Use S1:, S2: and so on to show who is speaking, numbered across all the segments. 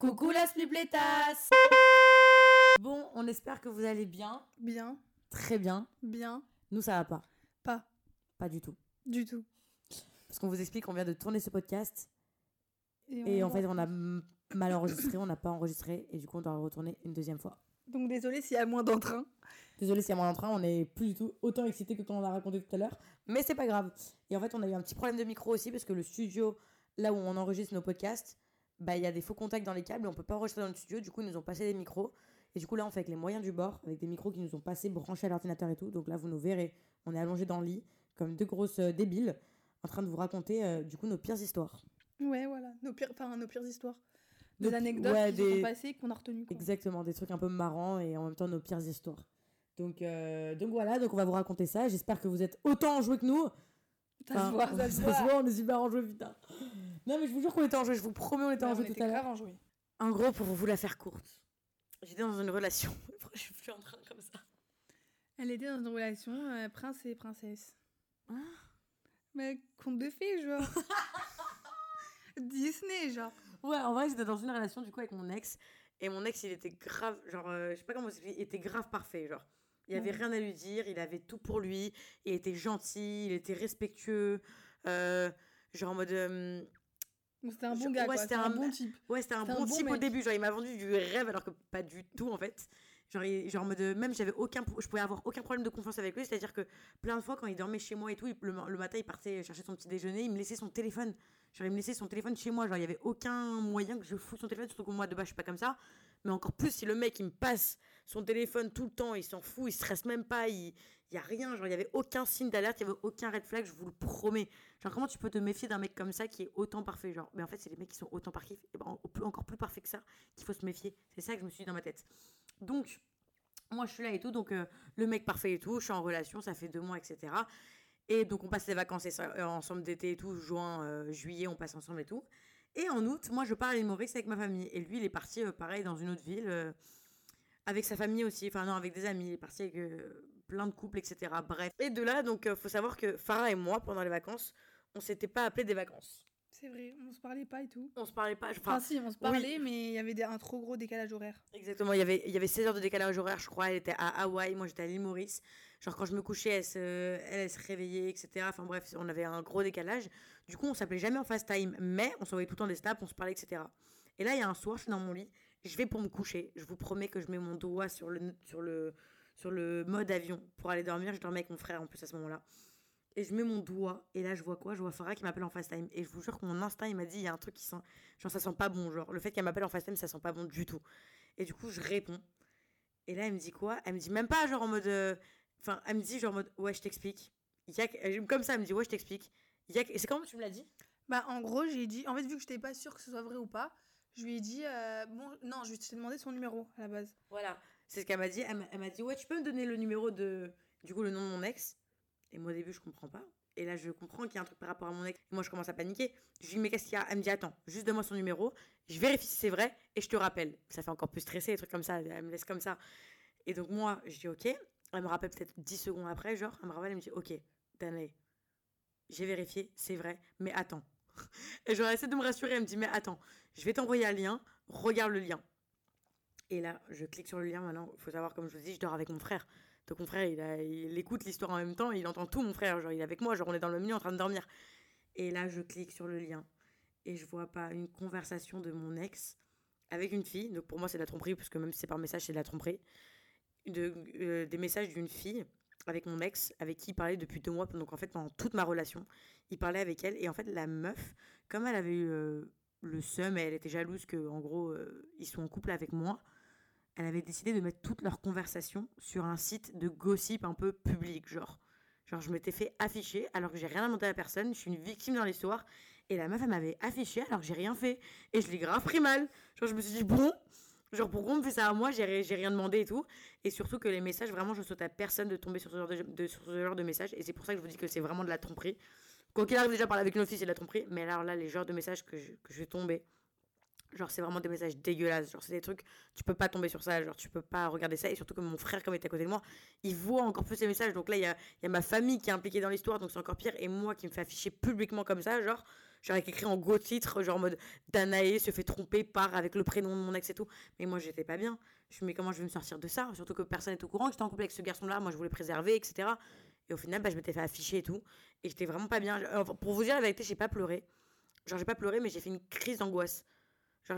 S1: Coucou la splipletas Bon, on espère que vous allez bien.
S2: Bien,
S1: Très bien.
S2: bien,
S1: Nous, ça va pas.
S2: pas
S1: Pas du tout.
S2: du tout.
S1: Parce qu'on vous explique qu'on vient de tourner ce podcast. Et en fait, on a mal enregistré, on n'a pas enregistré. Et du coup, on doit le retourner une deuxième fois.
S2: Donc désolé s'il y a moins d'entrain.
S1: Désolé s'il y a moins d'entrain, on est plus du tout autant excité que quand on a raconté tout à l'heure. Mais c'est pas grave. Et en fait, on a eu un petit problème de micro aussi parce que le studio, là où on enregistre nos podcasts, bah il y a des faux contacts dans les câbles et on peut pas enregistrer dans le studio. Du coup, ils nous ont passé des micros. Et du coup, là, on fait avec les moyens du bord, avec des micros qui nous ont passés branchés à l'ordinateur et tout. Donc là, vous nous verrez, on est allongés dans le lit, comme deux grosses euh, débiles, en train de vous raconter euh, du coup nos pires histoires.
S2: Ouais, voilà. Nos pires, enfin, nos pires histoires.
S1: Nos
S2: Des anecdotes
S1: ouais,
S2: qui
S1: des-
S2: sont passées qu'on a retenues. quoi.
S1: Exactement, des trucs un peu marrants et en même temps nos pires histoires. Donc, euh, donc voilà, donc on va vous raconter ça. J'espère que vous êtes autant enjoués que nous.
S2: Ça
S1: Enfin,
S2: se voit, ça se voit.
S1: on est super enjoués, putain. Non, mais je vous jure qu'on était enjoués, je vous promets, on était enjoués tout à l'heure. En gros, pour vous la faire courte, j'étais dans une relation. Je suis plus en train comme ça
S2: Elle était dans une relation euh, prince et princesse.
S1: Ah.
S2: Mais conte de fées, genre. Disney, genre.
S1: Ouais, en vrai, j'étais dans une relation du coup avec mon ex. Et mon ex, il était grave, genre, euh, je sais pas comment il était grave parfait, genre. Il y avait
S2: Ouais.
S1: rien à lui dire, il avait tout pour lui, il était gentil, il était respectueux, euh, genre en mode. euh,
S2: c'était un bon gars,
S1: ouais, c'était
S2: un
S1: un-
S2: bon type.
S1: Ouais, c'était un bon type au début. Genre, il m'a vendu du rêve alors que pas du tout en fait. Genre, genre en mode, euh, même j'avais aucun, je pouvais avoir aucun problème de confiance avec lui. C'est-à-dire que plein de fois, quand il dormait chez moi et tout, il- le, ma- le matin, il partait chercher son petit déjeuner, il me laissait son téléphone. Genre, il me laissait son téléphone chez moi. Genre, il y avait aucun moyen que je foute son téléphone. Surtout que moi, de base, je suis pas comme ça. Mais encore plus, si le mec, il me passe son téléphone tout le temps, il s'en fout, il stresse même pas, il. Il y a rien, genre il y avait aucun signe d'alerte, il y avait aucun red flag, je vous le promets. Genre comment tu peux te méfier d'un mec comme ça qui est autant parfait genre Mais en fait, c'est les mecs qui sont autant parfaits, ben, encore plus parfaits que ça qu'il faut se méfier. C'est ça que je me suis dit dans ma tête. Donc moi je suis là et tout, donc euh, le mec parfait et tout, je suis en relation, ça fait deux mois, etc. Et donc on passe les vacances euh, ensemble d'été et tout, juin, euh, juillet, on passe ensemble et tout. Et en août, moi je pars à l'île Maurice avec ma famille. Et lui, il est parti pareil dans une autre ville, avec sa famille aussi, enfin non, avec des amis, il est parti avec plein de couples, etc. Bref. Et de là, donc euh, faut savoir que Farah et moi, pendant les vacances, on s'était pas appelé des vacances.
S2: C'est vrai, on se parlait pas et tout.
S1: On se parlait pas. Enfin,
S2: Enfin, si, on se parlait, mais il y avait des- un trop gros décalage horaire.
S1: Exactement, il y avait, il y avait 16 heures de décalage horaire, je crois. Elle était à Hawaï, moi j'étais à l'île Maurice. Genre quand je me couchais, elle se, elle, elle se réveillait, etc. Enfin bref, on avait un gros décalage. Du coup, on s'appelait jamais en FaceTime, mais on s'envoyait tout le temps des snaps, on se parlait, etc. Et là, il y a un soir, je suis dans mon lit, je vais pour me coucher. Je vous promets que je mets mon doigt sur le, sur le, sur le mode avion pour aller dormir. Je dormais avec mon frère en plus à ce moment-là. Et je mets mon doigt, et là je vois quoi? Je vois Farah qui m'appelle en FaceTime. Et je vous jure que mon instinct, il m'a dit, il y a un truc qui sent. Genre, ça sent pas bon. Genre, le fait qu'elle m'appelle en FaceTime, ça sent pas bon du tout. Et du coup, je réponds. Et là, elle me dit quoi? Elle me dit même pas genre en mode. euh, Enfin, elle me dit genre en mode ouais, je t'explique. A Comme ça, elle me dit ouais, je t'explique. A Et c'est comment tu me l'as dit?
S2: Bah, en gros, j'ai dit. En fait, vu que je n'étais pas sûre que ce soit vrai ou pas, je lui ai dit. euh, Bon, non, je lui ai demandé son numéro à la base.
S1: Voilà. C'est ce qu'elle m'a dit. Elle m'a- dit ouais, tu peux me donner le numéro de. Du coup, le nom de mon ex? Et moi, au début, je comprends pas. Et là, je comprends qu'il y a un truc par rapport à mon ex. Et moi, je commence à paniquer. Je lui dis mais qu'est-ce qu'il y a? Elle me dit attends, juste donne-moi son numéro. Je vérifie si c'est vrai et je te rappelle. Ça fait encore plus stresser, des trucs comme ça. Elle me laisse comme ça. Et donc, moi, je dis ok. Elle me rappelle peut-être 10 secondes après, genre, elle me rappelle, elle me dit ok, Danae, j'ai vérifié, c'est vrai, mais attends. Et j'aurais essayé de me rassurer, elle me dit mais attends, je vais t'envoyer un lien, regarde le lien. Et là, je clique sur le lien maintenant. Il faut savoir, comme je vous dis, je dors avec mon frère. Donc mon frère, il, écoute l'histoire en même temps, il entend tout, mon frère. Genre, il est avec moi, genre, on est dans le même lit en train de dormir. Et là, je clique sur le lien. Et je vois pas une conversation de mon ex avec une fille. Donc pour moi, c'est de la tromperie, parce que même si c'est par message, c'est de la tromperie. Euh, des messages d'une fille avec mon ex, avec qui il parlait depuis deux mois. Donc en fait, pendant toute ma relation, il parlait avec elle. Et en fait, la meuf, comme elle avait eu euh, le seum elle était jalouse que, en gros, euh, ils sont en couple avec moi, elle avait décidé de mettre toutes leurs conversations sur un site de gossip un peu public, genre. Genre, je m'étais fait afficher alors que j'ai rien demandé à personne. Je suis une victime dans l'histoire. Et la meuf, elle m'avait affiché alors que j'ai rien fait. Et je l'ai grave pris mal. Genre, je me suis dit, bon, genre, pourquoi on me fait ça à moi? J'ai ri- j'ai rien demandé et tout. Et surtout que les messages, vraiment, je souhaite à personne de tomber sur ce genre de, messages. Et c'est pour ça que je vous dis que c'est vraiment de la tromperie. Quoi qu'il arrive, déjà, parler avec une fille, c'est de la tromperie. Mais alors là, les genres de messages que je, que je vais tomber, Genre, c'est vraiment des messages dégueulasses. Genre, c'est des trucs, tu peux pas tomber sur ça. Genre, tu peux pas regarder ça. Et surtout que mon frère, comme il était à côté de moi, il voit encore plus ces messages. Donc là, il y a, ma famille qui est impliquée dans l'histoire. Donc c'est encore pire. Et moi qui me fait afficher publiquement comme ça. Genre, avec écrit en gros titre, genre en mode Danae se fait tromper par avec le prénom de mon ex et tout. Mais moi, j'étais pas bien. Je me mais comment je vais me sortir de ça? Surtout que personne n'est au courant j'étais en couple avec ce garçon-là. Moi, je voulais préserver, etc. Et au final, bah, je m'étais fait afficher et tout. Et j'étais vraiment pas bien. Pour vous dire la vérité, j'ai pas pleuré. Genre, j'ai pas pleuré, mais j'ai fait une crise d'angoisse.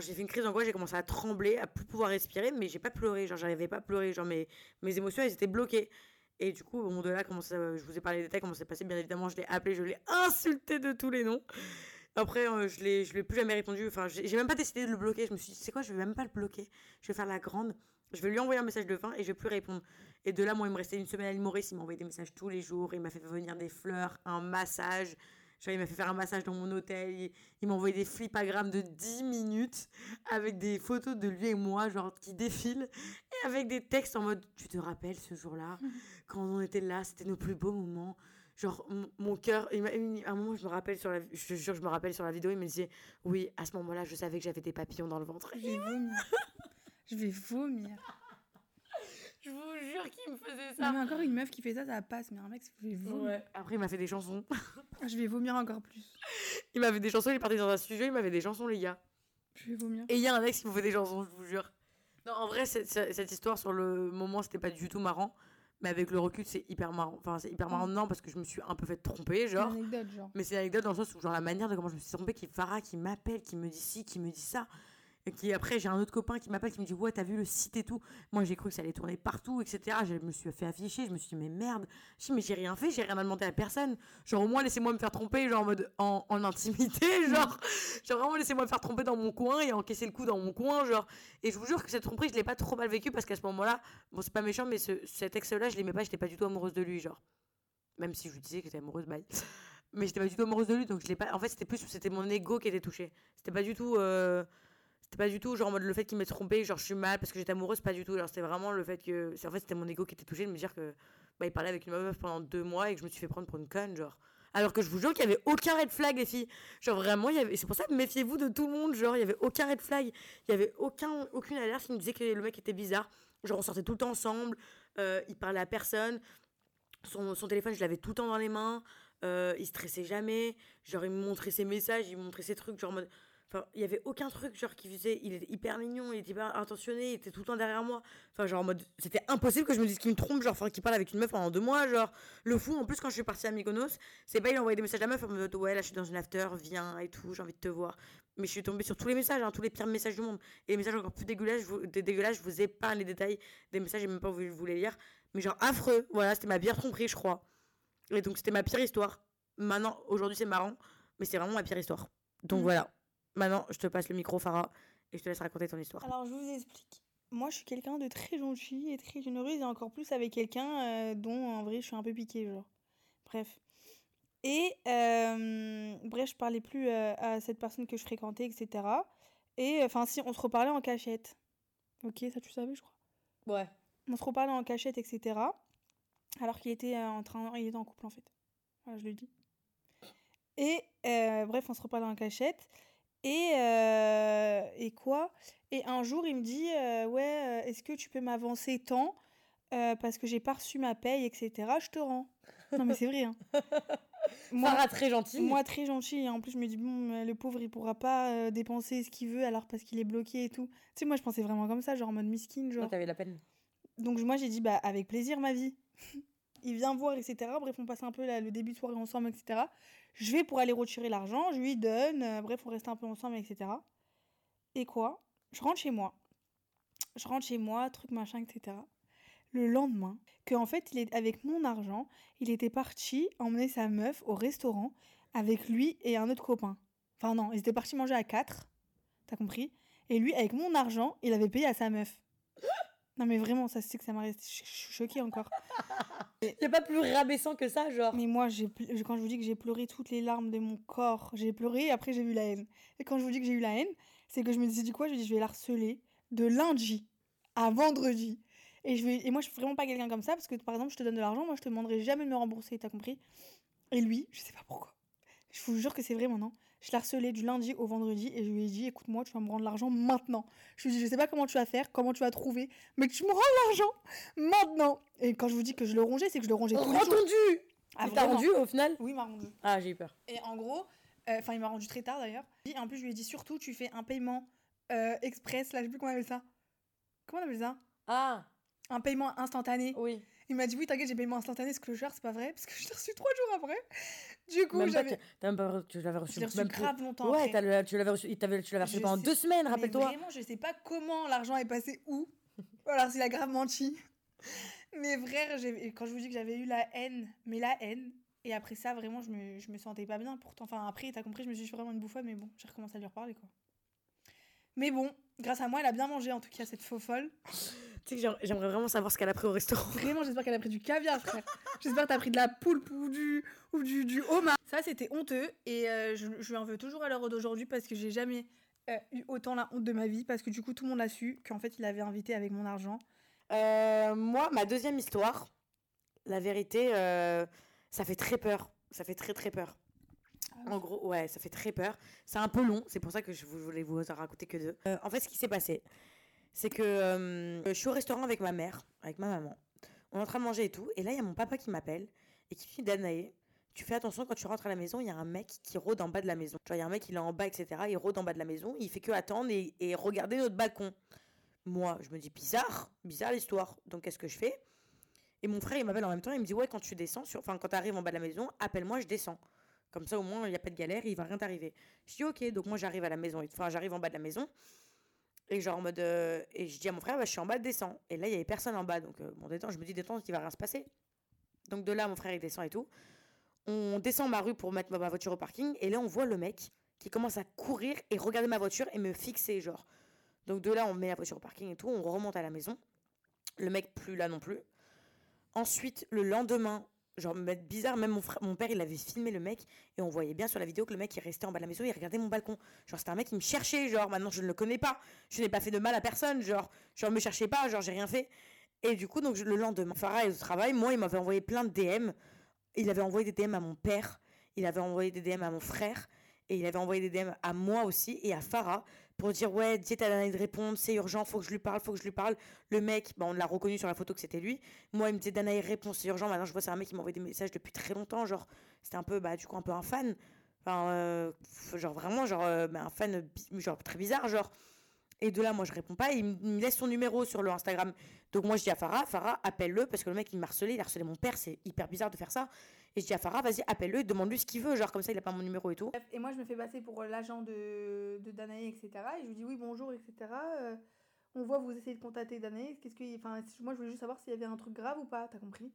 S1: J'ai fait une crise d'angoisse, j'ai commencé à trembler, à pouvoir respirer, mais j'ai pas pleuré. Genre, j'arrivais pas à pleurer. Genre, mes, mes émotions, elles étaient bloquées. Et du coup, au moment de là, comment ça, je vous ai parlé des détails, comment c'est passé, bien évidemment, je l'ai appelé, je l'ai insulté de tous les noms. Après, euh, je l'ai, je l'ai plus jamais répondu. Enfin, j'ai même pas décidé de le bloquer. Je me suis dit, c'est quoi, je vais même pas le bloquer. Je vais faire la grande. Je vais lui envoyer un message de fin et je vais plus répondre. Et de là, moi, il me restait une semaine à Maurice. Il m'a envoyé des messages tous les jours. Il m'a fait venir des fleurs, un massage. Genre, il m'a fait faire un massage dans mon hôtel. Il, il m'a envoyé des flipagrammes de 10 minutes avec des photos de lui et moi, genre, qui défilent. Et avec des textes en mode, tu te rappelles ce jour-là, quand on était là, c'était nos plus beaux moments. Genre, mon- cœur, il à un moment, je me rappelle sur la, je jure, je me rappelle sur la vidéo, il me disait, oui, à ce moment-là, je savais que j'avais des papillons dans le ventre.
S2: Je vais vomir. Je vais vomir.
S1: Je vous jure qu'il me faisait
S2: Non, mais encore une meuf qui fait ça, ça passe. Mais un mec, je vais vomir.
S1: Ouais. Après, il m'a fait des chansons.
S2: Je vais vomir encore plus.
S1: Il m'avait des chansons, il est parti dans un studio, il m'avait des chansons, les gars.
S2: Je vais vomir.
S1: Et il y a un ex qui me fait des chansons, je vous jure. Non, en vrai, cette histoire, sur le moment, c'était pas du tout marrant. Mais avec le recul, c'est hyper marrant. Enfin, c'est hyper marrant, non, parce que je me suis un peu fait tromper,
S2: C'est une
S1: genre.
S2: anecdote, genre.
S1: Mais c'est une anecdote dans le sens où, genre, la manière de comment je me suis trompée, qui Farah qui m'appelle, qui me dit ci, qui me dit ça. Et qui, après, j'ai un autre copain qui m'appelle, qui me dit, ouais, t'as vu le site et tout. Moi, j'ai cru que ça allait tourner partout, etc. Je me suis fait afficher, je me suis dit, mais merde. Je dis, mais j'ai rien fait, j'ai rien demandé à personne. Genre, au moins, laissez-moi me faire tromper, genre, en mode, en, intimité, genre. genre, vraiment, laissez-moi me faire tromper dans mon coin et encaisser le coup dans mon coin, genre. Et je vous jure que cette tromperie, je l'ai pas trop mal vécue parce qu'à ce moment-là, bon, c'est pas méchant, mais ce, cet ex-là, je l'aimais pas, j'étais pas du tout amoureuse de lui, genre. Même si je lui disais que j'étais amoureuse, bye. Mais j'étais pas du tout amoureuse de lui, donc je l'ai pas. En fait, c'était plus, c'était mon ego qui était touché. C'était pas du tout. euh, Pas du tout genre en mode le fait qu'il m'ait trompé, genre je suis mal parce que j'étais amoureuse, pas du tout. Alors c'était vraiment le fait que. En fait, c'était mon ego qui était touché de me dire que. Bah, il parlait avec une meuf pendant deux mois et que je me suis fait prendre pour une conne, genre. Alors que je vous jure qu'il y avait aucun red flag, les filles. Genre vraiment, il y avait. C'est pour ça méfiez-vous de tout le monde, genre, il y avait aucun red flag. Il y avait aucun, aucune alerte qui me disait que le mec était bizarre. Genre, on sortait tout le temps ensemble, euh, il parlait à personne. Son, son téléphone, je l'avais tout le temps dans les mains. Euh, il stressait jamais. Genre, il me montrait ses messages, il me montrait ses trucs. Genre, en mode. Enfin, il y avait aucun truc, genre, qui faisait. Il était hyper mignon, il était hyper intentionné, il était tout le temps derrière moi. Enfin, genre, en mode. C'était impossible que je me dise qu'il me trompe, genre, enfin, qu'il parle avec une meuf pendant deux mois. Genre, le fou, en plus, quand je suis partie à Mykonos, c'est pas il a envoyé des messages à la meuf en mode, ouais, là, je suis dans une after, viens et tout, j'ai envie de te voir. Mais je suis tombée sur tous les messages, hein, tous les pires messages du monde. Et les messages encore plus dégueulasses, je vous, dé- dégueulasses, je vous épargne les détails des messages, j'ai même pas voulu vous les lire. Mais genre, affreux. Voilà, c'était ma pire tromperie, je crois. Et donc, c'était ma pire histoire. Maintenant, aujourd'hui, c'est marrant, mais c'est vraiment ma pire histoire. Donc
S2: Mm.
S1: voilà. Maintenant, je te passe le micro, Farah, et je te laisse raconter ton histoire.
S2: Alors, je vous explique. Moi, je suis quelqu'un de très gentil et très généreuse, et encore plus avec quelqu'un euh, dont, en vrai, je suis un peu piquée, genre. Bref. Et, euh, bref, je parlais plus euh, à cette personne que je fréquentais, etc. Et, enfin, si, on se reparlait en cachette. Ok, ça, tu savais, je crois.
S1: Ouais.
S2: On se reparlait en cachette, etc. Alors qu'il était euh, en train... Il était en couple, en fait. Voilà, je le dis. Et, euh, bref, on se reparlait en cachette. Et, euh, et quoi? Et un jour, il me dit euh, Ouais, euh, est-ce que tu peux m'avancer tant euh, Parce que j'ai pas reçu ma paye, etc. Je te rends. Non, mais c'est vrai. Hein. Moi,
S1: Farah, très gentil.
S2: moi, très gentil. En plus, je me dis Bon, le pauvre, il pourra pas dépenser ce qu'il veut alors parce qu'il est bloqué et tout. Tu sais, moi, je pensais vraiment comme ça, genre en mode miskin. Genre.
S1: t'avais la peine.
S2: Donc moi j'ai dit bah avec plaisir ma vie. il vient voir etc. Bref on passe un peu le début de soirée ensemble etc. Je vais pour aller retirer l'argent, je lui donne, euh, bref on reste un peu ensemble etc. Et quoi? Je rentre chez moi. Je rentre chez moi, truc machin etc. Le lendemain, que en fait il est avec mon argent, il était parti emmener sa meuf au restaurant avec lui et un autre copain. Enfin non, ils étaient partis manger à quatre, t'as compris? Et lui avec mon argent, il avait payé à sa meuf. Non mais vraiment, ça c'est que ça m'a resté choquée encore.
S1: Y a pas plus rabaissant que ça, genre.
S2: Mais moi, j'ai quand je vous dis que j'ai pleuré toutes les larmes de mon corps, j'ai pleuré et après j'ai eu la haine. Et quand je vous dis que j'ai eu la haine, c'est que je me disais du quoi? Je me dis je vais la harceler de lundi à vendredi. Et, je vais, et moi, je suis vraiment pas quelqu'un comme ça parce que par exemple, je te donne de l'argent, moi je te demanderai jamais de me rembourser, t'as compris? Et lui, je sais pas pourquoi. Je vous jure que c'est vrai maintenant. Je l'ai harcelé du lundi au vendredi et je lui ai dit écoute moi tu vas me rendre l'argent maintenant. Je lui ai dit je sais pas comment tu vas faire, comment tu vas trouver, mais que tu me rends l'argent maintenant. Et quand je vous dis que je le rongeais, c'est que je le rongeais tous les jours.
S1: Rendu
S2: Ah,
S1: Il t'a
S2: vraiment
S1: rendu au final
S2: Oui, il m'a rendu.
S1: Ah, j'ai eu peur.
S2: Et en gros, euh, enfin il m'a rendu très tard d'ailleurs. Et en plus je lui ai dit surtout tu fais un paiement euh, express, là je sais plus comment on appelle ça. Comment on appelle ça?
S1: Ah,
S2: Un paiement instantané.
S1: oui.
S2: Il m'a dit oui t'inquiète j'ai paiement instantané, ce que je c'est pas vrai parce que je l'ai reçu trois jours après. Du coup j'avais...
S1: tu- t'as même pas, tu l'avais reçu.
S2: Je reçu
S1: même plus-
S2: grave longtemps
S1: Ouais,
S2: après.
S1: tu l'avais reçu, tu reçu pendant
S2: sais-
S1: deux semaines, rappelle-toi.
S2: Vraiment, je sais pas comment l'argent est passé où. Ou alors s'il a grave menti. Mais frère, quand je vous dis que j'avais eu la haine, mais la haine. Et après ça, vraiment, je me, je me sentais pas bien. Pourtant, enfin, après, t'as compris, je me suis dit, je suis vraiment une bouffonne, mais bon, j'ai recommencé à lui reparler, quoi. Mais bon, grâce à moi, elle a bien mangé, en tout cas, cette faux folle.
S1: Tu sais que j'aim- j'aimerais vraiment savoir ce qu'elle a pris au restaurant.
S2: Vraiment, j'espère qu'elle a pris du caviar, frère. J'espère que t'as pris de la poulpe ou du, ou du, du homard. Ça, c'était honteux. Et euh, je, je lui en veux toujours à l'heure d'aujourd'hui parce que j'ai jamais euh, eu autant la honte de ma vie. Parce que du coup, tout le monde a su qu'en fait, il avait invité avec mon argent.
S1: Euh, moi, ma deuxième histoire, la vérité, ça fait très peur. Ça fait très très peur. En gros, ouais, ça fait très peur. C'est un peu long, c'est pour ça que je voulais vous en raconter que deux. Euh, en fait, ce qui s'est passé, c'est que euh, je suis au restaurant avec ma mère, avec ma maman. On est en train de manger et tout. Et là, il y a mon papa qui m'appelle et qui me dit Danae, tu fais attention quand tu rentres à la maison, il y a un mec qui rôde en bas de la maison. Genre, il y a un mec, il est en bas, etc. Il rôde en bas de la maison. Il fait que attendre et, regarder notre balcon. Moi, je me dis bizarre, bizarre l'histoire. Donc, qu'est-ce que je fais? Et mon frère, il m'appelle en même temps. Il me dit Ouais, quand tu descends, sur... enfin, quand tu arrives en bas de la maison, appelle-moi, je descends. Comme ça, au moins, il n'y a pas de galère, il va rien t'arriver. Je dis ok, donc moi j'arrive à la maison, enfin j'arrive en bas de la maison. Et genre en mode. euh, et je dis à mon frère, bah, je suis en bas, descends. Et là, il y avait personne en bas, donc euh, bon, détends, je me dis détends, il va rien se passer. Donc de là, mon frère il descend et tout. On descend ma rue pour mettre ma, ma voiture au parking, et là, on voit le mec qui commence à courir et regarder ma voiture et me fixer, genre. Donc de là, on met la voiture au parking et tout, on remonte à la maison. Le mec plus là non plus. Ensuite, le lendemain, genre bizarre, même mon, frère, mon père, il avait filmé le mec et on voyait bien sur la vidéo que le mec il restait en bas de la maison, il regardait mon balcon. Genre c'était un mec qui me cherchait, genre maintenant je ne le connais pas, je n'ai pas fait de mal à personne, genre genre me cherchez pas, genre j'ai rien fait. Et du coup donc le lendemain, Farah est au travail, moi il m'avait envoyé plein de DM. Il avait envoyé des DM à mon père, il avait envoyé des DM à mon frère et il avait envoyé des DM à moi aussi et à Farah pour dire ouais, dis t'as donné de répondre, c'est urgent, faut que je lui parle, faut que je lui parle. Le mec, bah, on l'a reconnu sur la photo que c'était lui. Moi, il me disait Danae, réponds, c'est urgent. Maintenant, je vois c'est un mec qui m'envoie des messages depuis très longtemps, genre c'était un peu bah du coup un peu un fan. Enfin, euh, genre vraiment genre euh, bah, un fan genre très bizarre genre. Et de là, moi, je réponds pas. Il me laisse son numéro sur le Instagram. Donc, moi, je dis à Farah, Farah, appelle-le parce que le mec, il m'a harcelé. Il a harcelé mon père. C'est hyper bizarre de faire ça. Et je dis à Farah, vas-y, appelle-le demande-lui ce qu'il veut. Genre, comme ça, il a pas mon numéro et tout.
S2: Et moi, je me fais passer pour euh, l'agent de, de Danae, etc. Et je lui dis oui, bonjour, etc. Euh, on voit vous essayez de contacter Danae. Qu'est-ce que, enfin, moi, je voulais juste savoir s'il y avait un truc grave ou pas, t'as compris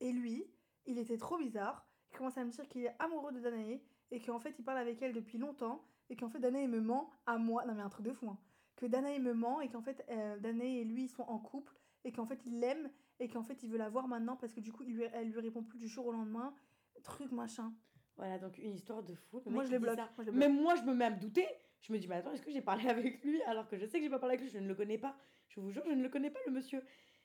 S2: Et lui, il était trop bizarre. Il commence à me dire qu'il est amoureux de Danae et qu'en fait, il parle avec elle depuis longtemps et qu'en fait, Danae me ment à moi. Non, mais un truc de fou, hein. Que Danae me ment et qu'en fait, euh, Danae et lui sont en couple et qu'en fait, il l'aime et qu'en fait, il veut la voir maintenant parce que du coup, il lui, elle lui répond plus du jour au lendemain. Truc machin.
S1: Voilà, donc une histoire de fou. Le
S2: Moi, je les bloque.
S1: ça.
S2: Moi, je les bloque.
S1: Même moi, je me mets à me douter. Je me dis, mais attends, est-ce que j'ai parlé avec lui alors que je sais que j'ai pas parlé avec lui, je ne le connais pas. Je vous jure, je ne le connais pas, le monsieur.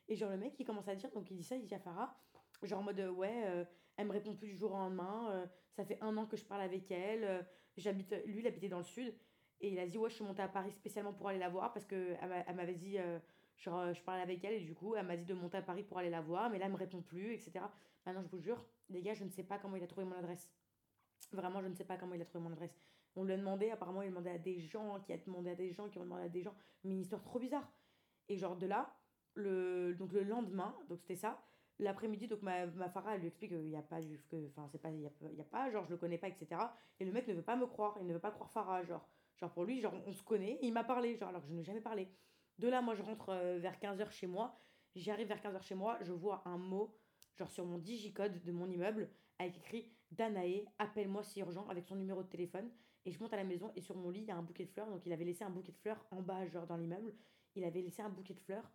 S1: Et genre, le mec, il commence à dire, donc il dit ça, il dit à Farah, genre en mode, euh, ouais, euh, elle me répond plus du jour au lendemain, euh, ça fait un an que je parle avec elle, euh, j'habite, lui, il habitait dans le sud, et il a dit, ouais, je suis montée à Paris spécialement pour aller la voir parce que elle m'a- elle m'avait dit, euh, je parlais avec elle, et du coup, elle m'a dit de monter à Paris pour aller la voir, mais là, elle me répond plus, etc. Maintenant, je vous jure, les gars, je ne sais pas comment il a trouvé mon adresse. Vraiment, je ne sais pas comment il a trouvé mon adresse. On lui a demandé, apparemment, il a demandé à des gens, qui a demandé à des gens, qui ont demandé à des gens, mais une histoire trop bizarre. Et genre de là, le, donc le lendemain, donc c'était ça, l'après-midi, donc ma, ma Farah, elle lui explique qu'il n'y a pas du. Enfin, c'est pas. Il y a, y a pas, genre, je le connais pas, etc. Et le mec ne veut pas me croire, il ne veut pas croire Farah, genre. Genre, pour lui, genre, on se connaît, il m'a parlé, genre, alors que je n'ai jamais parlé. De là, moi, je rentre euh, vers 15h chez moi. J'arrive vers 15h chez moi, je vois un mot, genre sur mon digicode de mon immeuble, avec écrit Danae, appelle-moi si urgent, avec son numéro de téléphone. Et je monte à la maison, et sur mon lit, il y a un bouquet de fleurs. Donc, il avait laissé un bouquet de fleurs en bas, genre dans l'immeuble. Il avait laissé un bouquet de fleurs,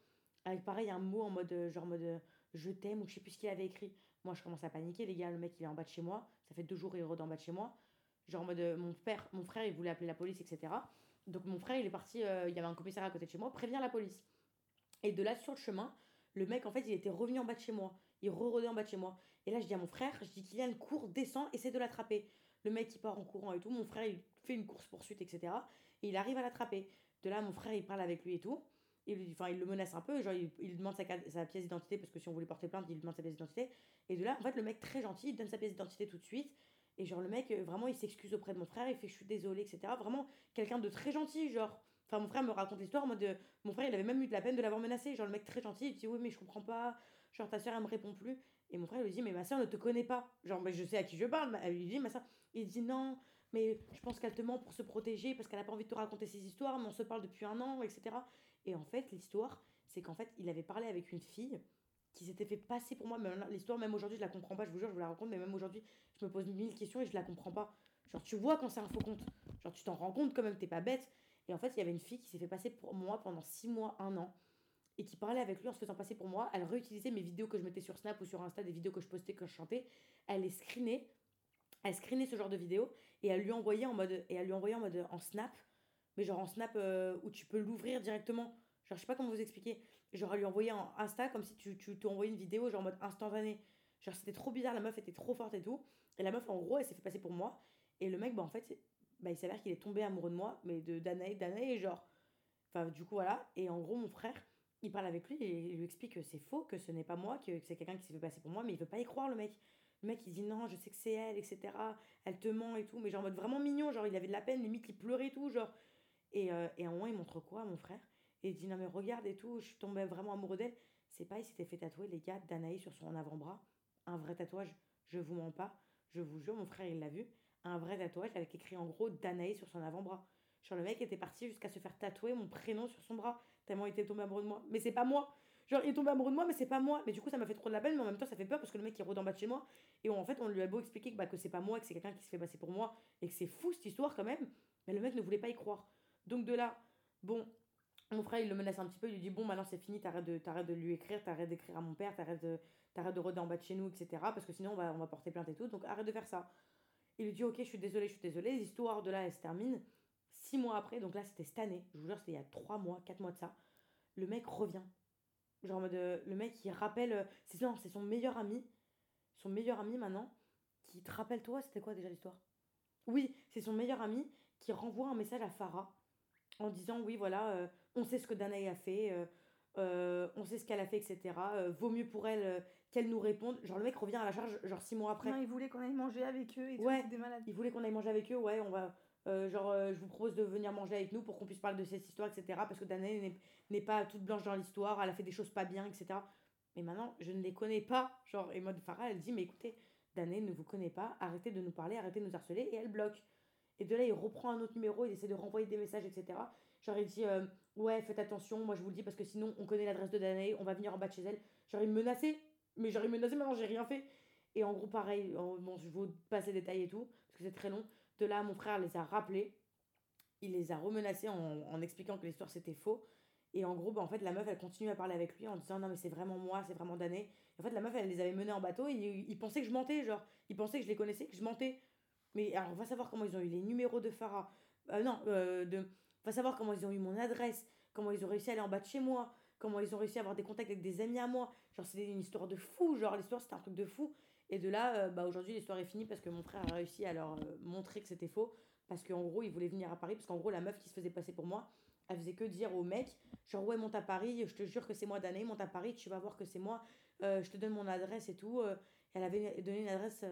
S1: avec pareil, un mot en mode, euh, genre, mode euh, je t'aime, ou je sais plus ce qu'il avait écrit. Moi, je commence à paniquer, les gars, le mec, il est en bas de chez moi. Ça fait deux jours, il rôde en bas de chez moi. Genre, en mode, mon père, mon frère, il voulait appeler la police, etc. Donc, mon frère, il est parti, euh, il y avait un commissariat à côté de chez moi, prévient la police. Et de là, sur le chemin, le mec, en fait, il était revenu en bas de chez moi. Il re-rôdait en bas de chez moi. Et là, je dis à mon frère, je dis Kylian, cours, descends, essaie de l'attraper. Le mec, il part en courant et tout. Mon frère, il fait une course-poursuite, etc. Et il arrive à l'attraper. De là, mon frère, il parle avec lui et tout. Il, enfin, il le menace un peu, genre il, lui demande sa, sa pièce d'identité parce que si on voulait porter plainte, il demande sa pièce d'identité. Et de là, en fait, le mec très gentil, il donne sa pièce d'identité tout de suite. Et genre, le mec, euh, vraiment, il s'excuse auprès de mon frère, il fait je suis désolé, etc. Vraiment, quelqu'un de très gentil, genre. Enfin, mon frère me raconte l'histoire en de- mon frère, il avait même eu de la peine de l'avoir menacé. Genre, le mec très gentil, il dit oui, mais je comprends pas. Genre, ta soeur, elle me répond plus. Et mon frère lui dit, mais ma soeur ne te connaît pas. Genre, mais je sais à qui je parle. Elle lui dit, ma soeur. Il dit non, mais je pense qu'elle te ment pour se protéger parce qu'elle a pas envie de te raconter ses histoires, mais on se parle depuis un an, etc. Et en fait, l'histoire, c'est qu'en fait, il avait parlé avec une fille qui s'était fait passer pour moi. Mais L'histoire, même aujourd'hui, je la comprends pas. Je vous jure, je vous la raconte, mais même aujourd'hui, je me pose mille questions et je la comprends pas. Genre, tu vois quand c'est un faux compte. Genre, tu t'en rends compte quand même, t'es pas bête. Et en fait, il y avait une fille qui s'est fait passer pour moi pendant six mois, un an, et qui parlait avec lui en se faisant passer pour moi. Elle réutilisait mes vidéos que je mettais sur Snap ou sur Insta, des vidéos que je postais quand je chantais. Elle les screenait. Elle screenait ce genre de vidéos et elle lui envoyait en mode et elle lui envoyait en mode en Snap, mais genre en Snap euh, où tu peux l'ouvrir directement. Genre, je sais pas comment vous expliquer. Elle lui envoyait en Insta comme si tu, t'envoyais une vidéo, genre en mode instantané. Genre, c'était trop bizarre, la meuf était trop forte et tout. Et la meuf, en gros, elle s'est fait passer pour moi. Et le mec, bah, en fait, bah, il s'avère qu'il est tombé amoureux de moi, mais de Danae, Danae, genre. Enfin, du coup, voilà. Et en gros, mon frère, il parle avec lui et il lui explique que c'est faux, que ce n'est pas moi, que, c'est quelqu'un qui s'est fait passer pour moi, mais il veut pas y croire, le mec. Le mec, il dit non, je sais que c'est elle, etc. Elle te ment et tout. Mais genre, en mode vraiment mignon, genre, il avait de la peine, limite, il pleurait et tout, genre. Et, euh, et à un il montre quoi à mon frère? Et il dit non, mais regarde et tout, je suis tombée vraiment amoureux d'elle. C'est pas, il s'était fait tatouer, les gars, Danae sur son avant-bras. Un vrai tatouage, je vous mens pas. Je vous jure, mon frère, il l'a vu. Un vrai tatouage avec écrit en gros Danae sur son avant-bras. Genre, le mec était parti jusqu'à se faire tatouer mon prénom sur son bras, tellement il était tombé amoureux de moi. Mais c'est pas moi. Genre, il est tombé amoureux de moi, mais c'est pas moi. Mais du coup, ça m'a fait trop de la peine, mais en même temps, ça fait peur parce que le mec, il rôde en bas de chez moi. Et en fait, on lui a beau expliquer que, bah, que c'est pas moi, que c'est quelqu'un qui se fait passer pour moi, et que c'est fou cette histoire quand même. Mais le mec ne voulait pas y croire. Donc, de là, bon, mon frère, il le menace un petit peu. Il lui dit Bon, maintenant, c'est fini, t'arrêtes de, de lui écrire, t'arrêtes d'écrire à mon père, t'arrêtes de, t'arrêtes de rôder en bas de chez nous, etc. Parce que sinon, on va, on va porter plainte et tout. Donc, arrête de faire ça. Il lui dit Ok, je suis désolée, je suis désolée. L'histoire de là, elle se termine. Six mois après, donc là, c'était cette année. Je vous jure, c'était il y a trois mois, quatre mois de ça. Le mec revient. Genre, en mode, euh, le mec, il rappelle. euh, c'est non, c'est son meilleur ami. Son meilleur ami maintenant. Qui te rappelle, toi, c'était quoi déjà l'histoire? Oui, c'est son meilleur ami qui renvoie un message à Farah en disant Oui, voilà, euh, on sait ce que Danae a fait. euh, euh, on sait ce qu'elle a fait, etc. euh, vaut mieux pour elle qu'elle nous réponde. Genre, le mec revient à la charge, genre six mois après.
S2: Non, ils voulaient qu'on aille manger avec eux et tout,
S1: Ouais.
S2: c'est des malades.
S1: Ils voulaient qu'on aille manger avec eux, ouais, on va. genre, je vous propose de venir manger avec nous pour qu'on puisse parler de cette histoire, etc. Parce que Danae n'est- n'est pas toute blanche dans l'histoire, elle a fait des choses pas bien, etc. Mais maintenant, je ne les connais pas. Genre, et mode Farah, elle dit, mais écoutez, Danae ne vous connaît pas, arrêtez de nous parler, arrêtez de nous harceler, et elle bloque. Et de là, il reprend un autre numéro, il essaie de renvoyer des messages, etc. Il dit, euh, ouais, faites attention, moi je vous le dis parce que sinon, on connaît l'adresse de Danae, on va venir en bas de chez elle. Genre, il me menaçait, mais genre, il me menaçait, maintenant, j'ai rien fait. Et en gros, pareil, bon, je vous passe les détails et tout, parce que c'est très long. De là, mon frère les a rappelés, il les a remenacés en, expliquant que l'histoire c'était faux. Et en gros, bah, en fait, la meuf, elle continue à parler avec lui en disant non, mais c'est vraiment moi, c'est vraiment. Et en fait, la meuf, elle les avait menés en bateau et il, il pensait que je mentais, genre, il pensait que je les connaissais, que je mentais. Mais alors, on va savoir comment ils ont eu les numéros de Farah. Euh, non, euh, de. Va savoir comment ils ont eu mon adresse, comment ils ont réussi à aller en bas de chez moi, comment ils ont réussi à avoir des contacts avec des amis à moi. Genre, c'était une histoire de fou, genre, l'histoire, c'était un truc de fou. Et de là, euh, bah, aujourd'hui, l'histoire est finie parce que mon frère a réussi à leur euh, montrer que c'était faux. Parce qu'en gros, il voulait venir à Paris. Parce qu'en gros, la meuf qui se faisait passer pour moi, elle faisait que dire au mec genre, ouais, monte à Paris, je te jure que c'est moi d'année, monte à Paris, tu vas voir que c'est moi, euh, je te donne mon adresse et tout. Elle avait donné une adresse,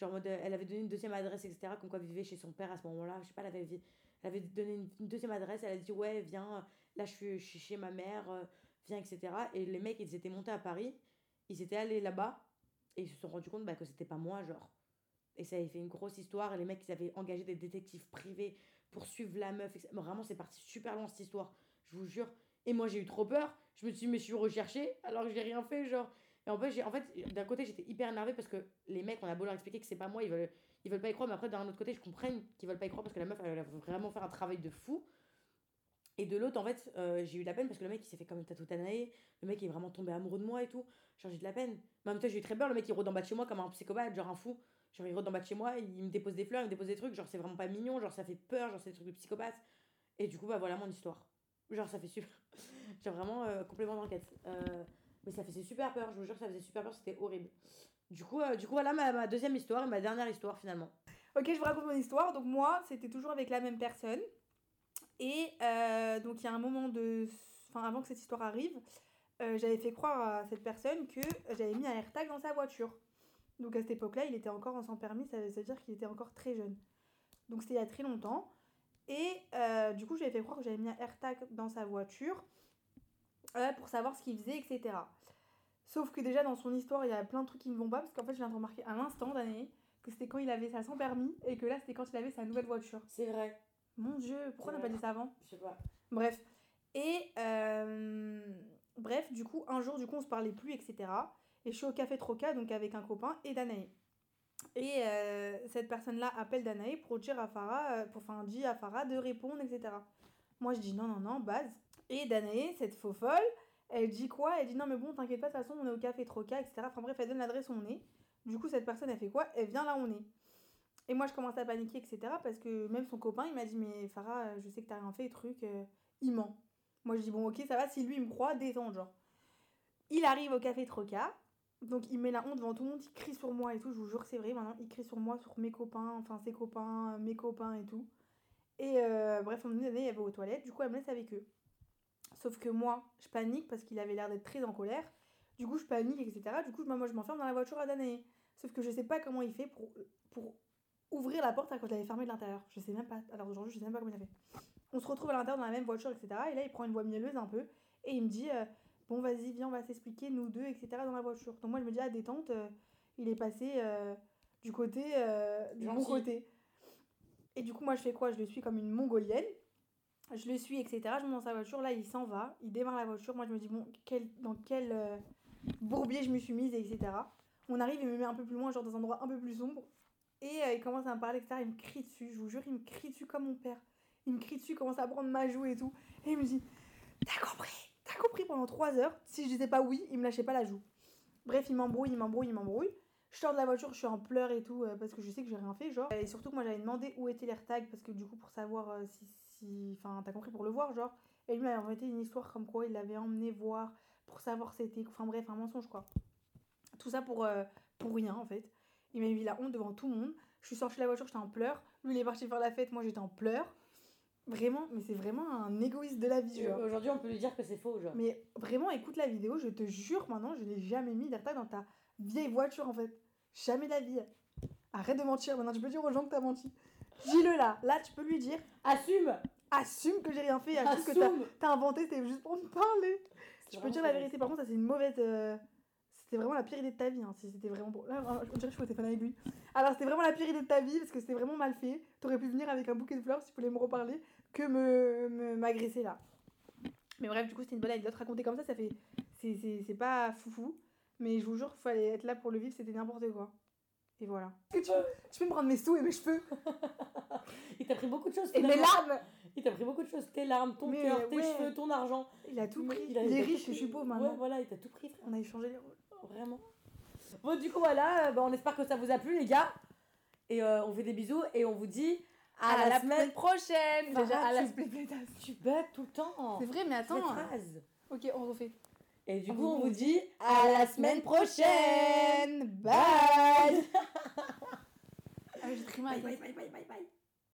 S1: genre, elle avait donné une deuxième adresse, etc. Comme quoi, elle vivait chez son père à ce moment-là. Je sais pas, elle avait, elle avait donné une, deuxième adresse, elle a dit, ouais, viens, là, je suis, chez ma mère, euh, viens, etc. Et les mecs, ils étaient montés à Paris, ils étaient allés là-bas, et ils se sont rendus compte bah, que c'était pas moi, genre. Et ça avait fait une grosse histoire. Et les mecs, ils avaient engagé des détectives privés pour suivre la meuf. etc. Vraiment, c'est parti super loin cette histoire. Je vous jure. Et moi, j'ai eu trop peur. Je me suis dit, mais je suis recherchée alors que j'ai rien fait, genre. Et en fait, en fait d'un côté, j'étais hyper énervée parce que les mecs, on a beau leur expliquer que c'est pas moi, ils veulent, ils veulent pas y croire. Mais après, d'un autre côté, je comprends qu'ils veulent pas y croire parce que la meuf, elle va vraiment faire un travail de fou. Et de l'autre, en fait, euh, j'ai eu de la peine parce que le mec, il s'est fait comme tatou Tanae. Le mec, il est vraiment tombé amoureux de moi et tout. Genre, j'ai de la peine. Mais en même temps, j'ai eu très peur. Le mec, il rôde en bas de chez moi comme un psychopathe, genre un fou. Genre, il rôde en bas de chez moi, il me dépose des fleurs, il me dépose des trucs. Genre, c'est vraiment pas mignon. Genre, ça fait peur. Genre, c'est des trucs de psychopathe. Et du coup, bah voilà mon histoire. Genre, ça fait super. genre, vraiment euh, complément d'enquête. Euh, mais ça faisait super peur. Je vous jure, ça faisait super peur. C'était horrible. Du coup, euh, du coup voilà ma, deuxième histoire et ma dernière histoire finalement.
S2: Ok, je vous raconte mon histoire. Donc moi, c'était toujours avec la même personne. Et euh, donc il y a un moment de... Enfin, avant que cette histoire arrive, euh, j'avais fait croire à cette personne que j'avais mis un AirTag dans sa voiture. Donc à cette époque-là, il était encore en sans permis, ça veut dire qu'il était encore très jeune. Donc c'était il y a très longtemps. Et du coup, j'avais fait croire que j'avais mis un AirTag dans sa voiture pour savoir ce qu'il faisait, etc. Sauf que déjà dans son histoire, il y a plein de trucs qui ne vont pas, parce qu'en fait, je viens de remarquer à l'instant d'année que c'était quand il avait sa sans permis et que là, c'était quand il avait sa nouvelle voiture.
S1: C'est vrai.
S2: Mon dieu, pourquoi on n'a pas dit ça avant?
S1: Je sais pas.
S2: Bref. Et euh, bref, du coup, un jour, du coup, on se parlait plus, etc. Et je suis au café Troca, donc avec un copain et Danae. Et euh, cette personne-là appelle Danae pour dire à Farah, euh, pour, enfin, dit à Farah de répondre, etc. Moi, je dis non, non, non, base. Et Danae, cette faux folle, elle dit quoi? Elle dit non, mais bon, t'inquiète pas, de toute façon, on est au café Troca, etc. Enfin bref, elle donne l'adresse où on est. Du coup, cette personne, elle fait quoi? Elle vient là où on est. Et moi, je commence à paniquer, etc. Parce que même son copain, il m'a dit, mais Farah, euh, je sais que t'as rien fait, truc, euh, il ment. Moi, je dis, bon, ok, ça va, si lui, il me croit, détends, genre. Il arrive au café Troca, donc il met la honte devant tout le monde, il crie sur moi et tout, je vous jure c'est vrai, maintenant, il crie sur moi, sur mes copains, enfin ses copains, euh, mes copains et tout. Et bref, on me dit, elle va aux toilettes, du coup, elle me laisse avec eux. Sauf que moi, je panique parce qu'il avait l'air d'être très en colère. Du coup, je panique, etc. Du coup, moi, je m'enferme dans la voiture à Danae. Sauf que je sais pas comment il fait pour, pour ouvrir la porte quand elle est fermée de l'intérieur. Je sais même pas. Alors aujourd'hui, je sais même pas comment il a fait. On se retrouve à l'intérieur dans la même voiture, etc. Et là, il prend une voix mielleuse un peu. Et il me dit euh, Bon, vas-y, viens, on va s'expliquer, nous deux, etc. dans la voiture. Donc moi, je me dis Ah, détente, euh, il est passé euh, du côté. du bon côté. Et du coup, moi, je fais quoi? Je le suis comme une mongolienne. Je le suis, etc. Je monte dans sa voiture. Là, il s'en va. Il démarre la voiture. Moi, je me dis Bon, dans quel euh, bourbier je me suis mise, etc. On arrive, il me met un peu plus loin, genre dans un endroit un peu plus sombre. Et euh, il commence à me parler, etc. Il me crie dessus, je vous jure, il me crie dessus comme mon père. Il me crie dessus, commence à prendre ma joue et tout. Et il me dit T'as compris T'as compris pendant 3 heures Si je disais pas oui, il me lâchait pas la joue. Bref, il m'embrouille, il m'embrouille, il m'embrouille. Je sors de la voiture, je suis en pleurs et tout, euh, parce que je sais que j'ai rien fait, genre. Et surtout que moi j'avais demandé où était l'AirTag, parce que du coup, pour savoir si. Si- Enfin, t'as compris, pour le voir, genre. Et lui m'avait inventé une histoire comme quoi il l'avait emmené voir pour savoir c'était. Enfin bref, un mensonge quoi. Tout ça pour, euh, pour rien en fait. Il m'a mis la honte devant tout le monde. Je suis sortie de la voiture, j'étais en pleurs. Lui, il est parti faire la fête, moi j'étais en pleurs. Vraiment, mais c'est vraiment un égoïste de la vie.
S1: Aujourd'hui, on peut lui dire que c'est faux, genre.
S2: Mais vraiment, écoute la vidéo, je te jure, maintenant, je n'ai jamais mis d'AirTag dans ta vieille voiture en fait. Jamais de la vie. Arrête de mentir, maintenant tu peux dire aux gens que t'as menti. Dis-le là, là tu peux lui dire,
S1: Assume
S2: assume que j'ai rien fait, assume que t'as-
S1: Assume
S2: inventé, c'était juste pour me parler. Je peux dire la vérité, par contre, ça c'est une mauvaise. euh, C'était vraiment la pire idée de ta vie. hein, si c'était vraiment bon. Là, on dirait que je suis au téléphone avec lui. Alors, c'était vraiment la pire idée de ta vie parce que c'était vraiment mal fait. T'aurais pu venir avec un bouquet de fleurs si tu voulais me reparler que me m'agresser là. Mais bref, du coup, c'était une bonne anecdote. Raconter comme ça, ça fait. c'est pas foufou. Mais je vous jure, fallait être là pour le vivre, c'était n'importe quoi. Et voilà. Et tu, tu peux me prendre mes sous et mes cheveux
S1: Il t'a pris beaucoup de choses.
S2: et mes larmes
S1: Il t'a pris beaucoup de choses. Tes larmes, ton cœur, tes
S2: ouais.
S1: cheveux, ton argent.
S2: Il a tout pris.
S1: il a-
S2: Il
S1: il
S2: est riche et je suis pauvre
S1: Ouais,
S2: maintenant.
S1: voilà, il t'a tout pris, frère.
S2: On a échangé les rôles.
S1: Vraiment. Bon, du coup, voilà. euh, bah, on espère que ça vous a plu, les gars. Et euh, on fait des bisous et on vous dit à, la, semaine.
S2: prochaine.
S1: Farah,
S2: Déjà, à la
S1: tu- bugs tout le temps.
S2: C'est vrai, mais attends.
S1: phrase.
S2: Ok, on refait.
S1: Et du coup, on vous
S2: dit
S1: à la semaine prochaine.
S2: Bye. Ah.
S1: Bye, bye, bye, bye, bye, bye.